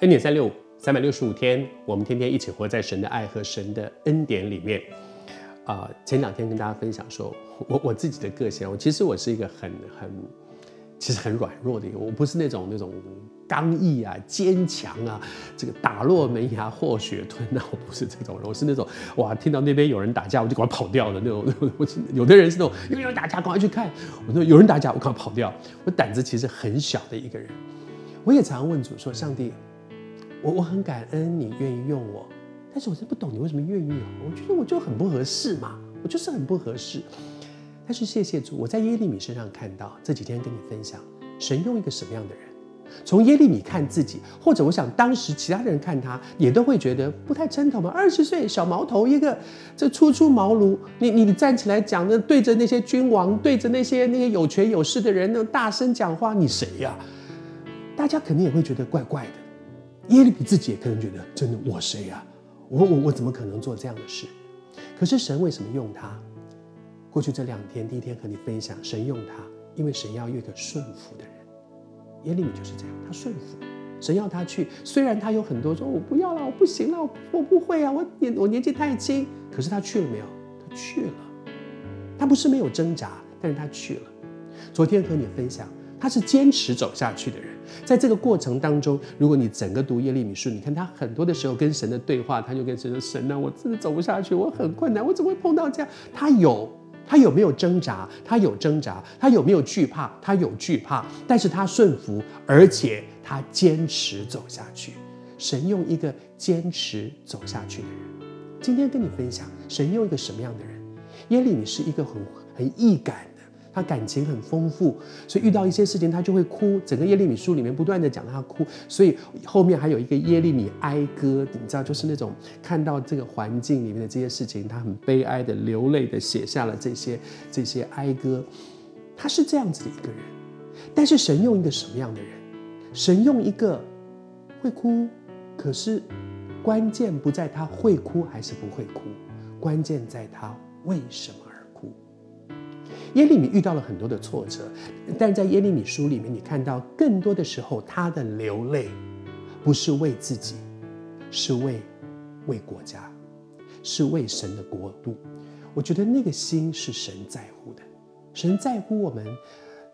恩典三六五，三百六十五天，我们天天一起活在神的爱和神的恩典里面。啊、前两天跟大家分享说，我我自己的个性，我其实我是一个很很，其实很软弱的一个，我不是那种那种刚毅啊、坚强啊，这个打落门牙或血吞，那我不是这种人，我是那种哇，听到那边有人打架，我就赶快跑掉的那种。我有的人是那种有人打架，赶快去看。我说有人打架，我赶快跑掉。我胆子其实很小的一个人。我也常常问主说，上帝。我我很感恩你愿意用我，但是我真不懂你为什么愿意用我。我觉得我就很不合适嘛，我就是很不合适。但是谢谢主，我在耶利米身上看到，这几天跟你分享，神用一个什么样的人？从耶利米看自己，或者我想当时其他的人看他，也都会觉得不太称头嘛。二十岁小毛头一个，这初出茅庐，你你站起来讲的，对着那些君王，对着那些那些有权有势的人，那大声讲话，你谁呀？大家肯定也会觉得怪怪的。耶利米自己也可能觉得，真的我谁呀？我我我怎么可能做这样的事？可是神为什么用他？过去这两天，第一天和你分享，神用他，因为神要一个顺服的人。耶利米就是这样，他顺服，神要他去，虽然他有很多说，我不要了，我不行了，我不会啊，我年我年纪太轻。可是他去了没有？他去了，他不是没有挣扎，但是他去了。昨天和你分享，他是坚持走下去的人。在这个过程当中，如果你整个读耶利米书，你看他很多的时候跟神的对话，他就跟神说：“神啊，我真的走不下去，我很困难，我怎么会碰到这样？”他有，他有没有挣扎？他有挣扎。他有没有惧怕？他有惧怕。但是他顺服，而且他坚持走下去。神用一个坚持走下去的人。今天跟你分享，神用一个什么样的人？耶利米是一个很很易感。他感情很丰富，所以遇到一些事情他就会哭。整个耶利米书里面不断的讲他哭，所以后面还有一个耶利米哀歌，你知道，就是那种看到这个环境里面的这些事情，他很悲哀的流泪的写下了这些这些哀歌。他是这样子的一个人，但是神用一个什么样的人？神用一个会哭，可是关键不在他会哭还是不会哭，关键在他为什么。耶利米遇到了很多的挫折，但在耶利米书里面，你看到更多的时候，他的流泪不是为自己，是为为国家，是为神的国度。我觉得那个心是神在乎的，神在乎我们。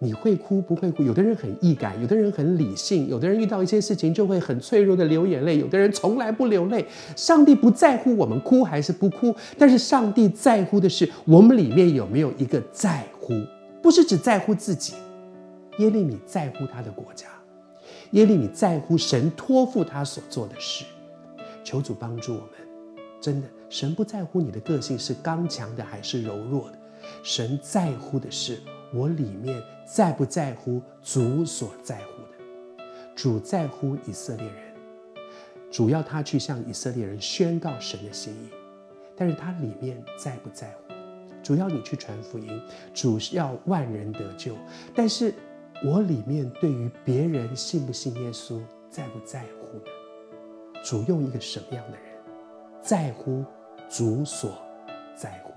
你会哭不会哭？有的人很易感，有的人很理性，有的人遇到一些事情就会很脆弱的流眼泪，有的人从来不流泪。上帝不在乎我们哭还是不哭，但是上帝在乎的是我们里面有没有一个在乎，不是只在乎自己。耶利米在乎他的国家，耶利米在乎神托付他所做的事。求主帮助我们，真的，神不在乎你的个性是刚强的还是柔弱的，神在乎的是。我里面在不在乎主所在乎的？主在乎以色列人，主要他去向以色列人宣告神的心意，但是他里面在不在乎？主要你去传福音，主要万人得救，但是我里面对于别人信不信耶稣在不在乎呢？主用一个什么样的人，在乎主所在乎？